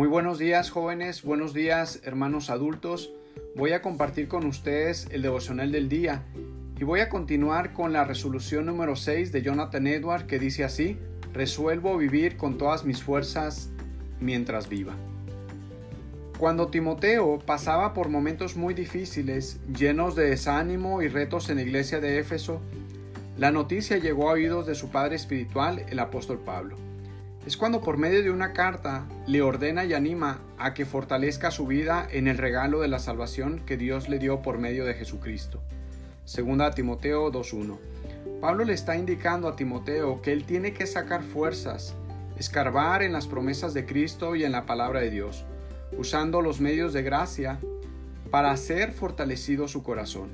Muy buenos días jóvenes, buenos días hermanos adultos. Voy a compartir con ustedes el devocional del día y voy a continuar con la resolución número 6 de Jonathan Edward que dice así, resuelvo vivir con todas mis fuerzas mientras viva. Cuando Timoteo pasaba por momentos muy difíciles, llenos de desánimo y retos en la iglesia de Éfeso, la noticia llegó a oídos de su padre espiritual, el apóstol Pablo es cuando por medio de una carta le ordena y anima a que fortalezca su vida en el regalo de la salvación que Dios le dio por medio de Jesucristo. Segunda Timoteo 2.1. Pablo le está indicando a Timoteo que él tiene que sacar fuerzas, escarbar en las promesas de Cristo y en la palabra de Dios, usando los medios de gracia para hacer fortalecido su corazón.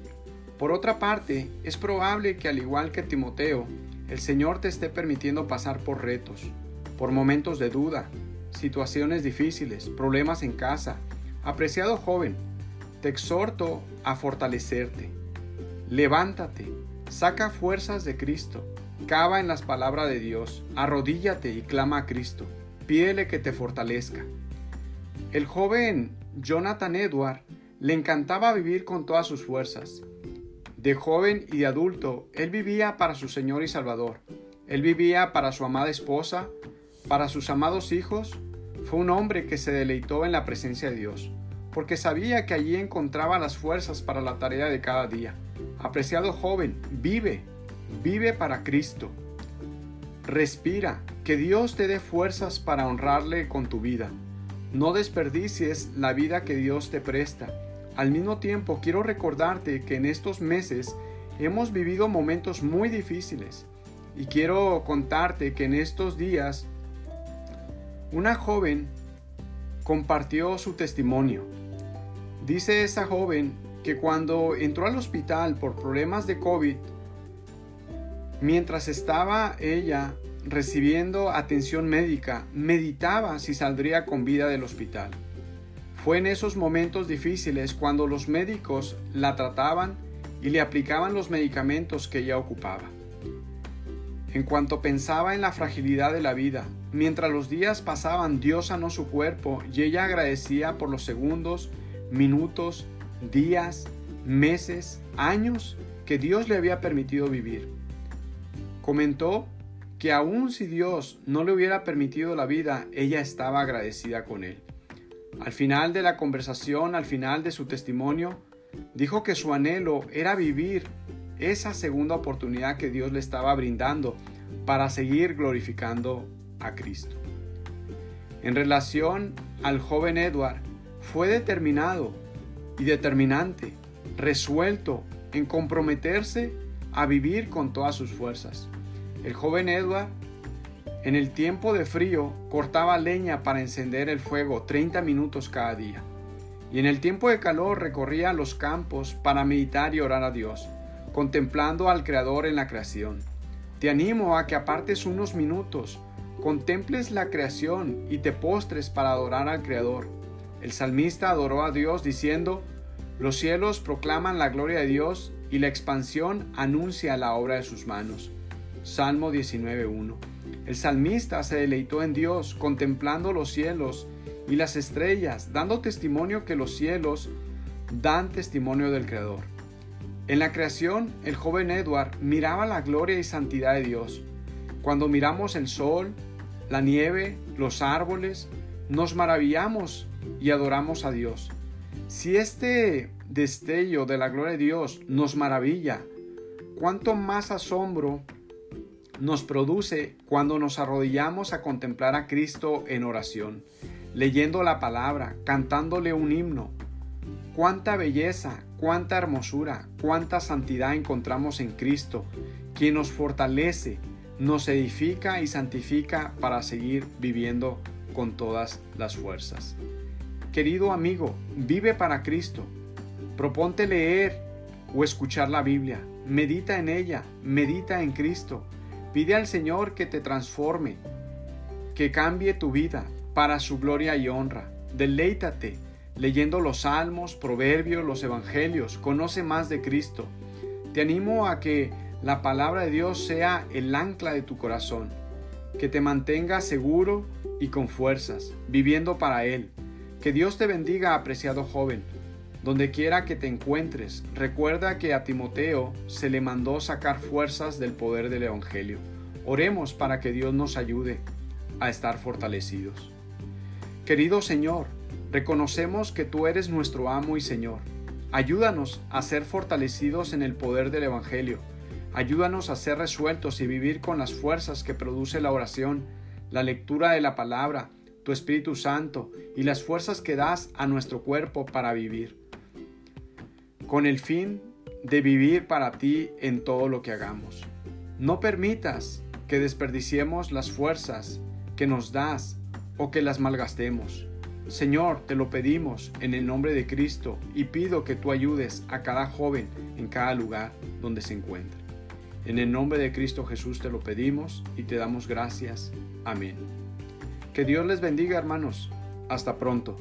Por otra parte, es probable que al igual que Timoteo, el Señor te esté permitiendo pasar por retos, por momentos de duda, situaciones difíciles, problemas en casa. Apreciado joven, te exhorto a fortalecerte. Levántate, saca fuerzas de Cristo, cava en las palabras de Dios, arrodíllate y clama a Cristo, pídele que te fortalezca. El joven Jonathan Edward le encantaba vivir con todas sus fuerzas. De joven y de adulto, él vivía para su Señor y Salvador. Él vivía para su amada esposa, para sus amados hijos, fue un hombre que se deleitó en la presencia de Dios, porque sabía que allí encontraba las fuerzas para la tarea de cada día. Apreciado joven, vive, vive para Cristo. Respira, que Dios te dé fuerzas para honrarle con tu vida. No desperdicies la vida que Dios te presta. Al mismo tiempo, quiero recordarte que en estos meses hemos vivido momentos muy difíciles y quiero contarte que en estos días una joven compartió su testimonio. Dice esa joven que cuando entró al hospital por problemas de COVID, mientras estaba ella recibiendo atención médica, meditaba si saldría con vida del hospital. Fue en esos momentos difíciles cuando los médicos la trataban y le aplicaban los medicamentos que ella ocupaba. En cuanto pensaba en la fragilidad de la vida, mientras los días pasaban, Dios sanó su cuerpo y ella agradecía por los segundos, minutos, días, meses, años que Dios le había permitido vivir. Comentó que aun si Dios no le hubiera permitido la vida, ella estaba agradecida con él. Al final de la conversación, al final de su testimonio, dijo que su anhelo era vivir esa segunda oportunidad que Dios le estaba brindando para seguir glorificando a Cristo. En relación al joven Edward, fue determinado y determinante, resuelto en comprometerse a vivir con todas sus fuerzas. El joven Edward en el tiempo de frío cortaba leña para encender el fuego 30 minutos cada día. Y en el tiempo de calor recorría los campos para meditar y orar a Dios contemplando al Creador en la creación. Te animo a que apartes unos minutos, contemples la creación y te postres para adorar al Creador. El salmista adoró a Dios diciendo, los cielos proclaman la gloria de Dios y la expansión anuncia la obra de sus manos. Salmo 19.1. El salmista se deleitó en Dios, contemplando los cielos y las estrellas, dando testimonio que los cielos dan testimonio del Creador. En la creación, el joven Edward miraba la gloria y santidad de Dios. Cuando miramos el sol, la nieve, los árboles, nos maravillamos y adoramos a Dios. Si este destello de la gloria de Dios nos maravilla, cuánto más asombro nos produce cuando nos arrodillamos a contemplar a Cristo en oración, leyendo la palabra, cantándole un himno. Cuánta belleza, cuánta hermosura, cuánta santidad encontramos en Cristo, quien nos fortalece, nos edifica y santifica para seguir viviendo con todas las fuerzas. Querido amigo, vive para Cristo. Proponte leer o escuchar la Biblia. Medita en ella, medita en Cristo. Pide al Señor que te transforme, que cambie tu vida para su gloria y honra. Deleítate leyendo los salmos, proverbios, los evangelios, conoce más de Cristo. Te animo a que la palabra de Dios sea el ancla de tu corazón. que te mantenga seguro y con fuerzas, viviendo para Él. Que Dios te bendiga, apreciado joven. Donde quiera que te encuentres, recuerda que a Timoteo se le mandó sacar fuerzas del poder del Evangelio. Oremos para que Dios nos ayude a estar fortalecidos. Querido Señor, reconocemos que tú eres nuestro amo y Señor. Ayúdanos a ser fortalecidos en el poder del Evangelio. Ayúdanos a ser resueltos y vivir con las fuerzas que produce la oración, la lectura de la palabra, tu Espíritu Santo y las fuerzas que das a nuestro cuerpo para vivir. Con el fin de vivir para ti en todo lo que hagamos. No permitas que desperdiciemos las fuerzas que nos das o que las malgastemos. Señor, te lo pedimos en el nombre de Cristo y pido que tú ayudes a cada joven en cada lugar donde se encuentre. En el nombre de Cristo Jesús te lo pedimos y te damos gracias. Amén. Que Dios les bendiga hermanos. Hasta pronto.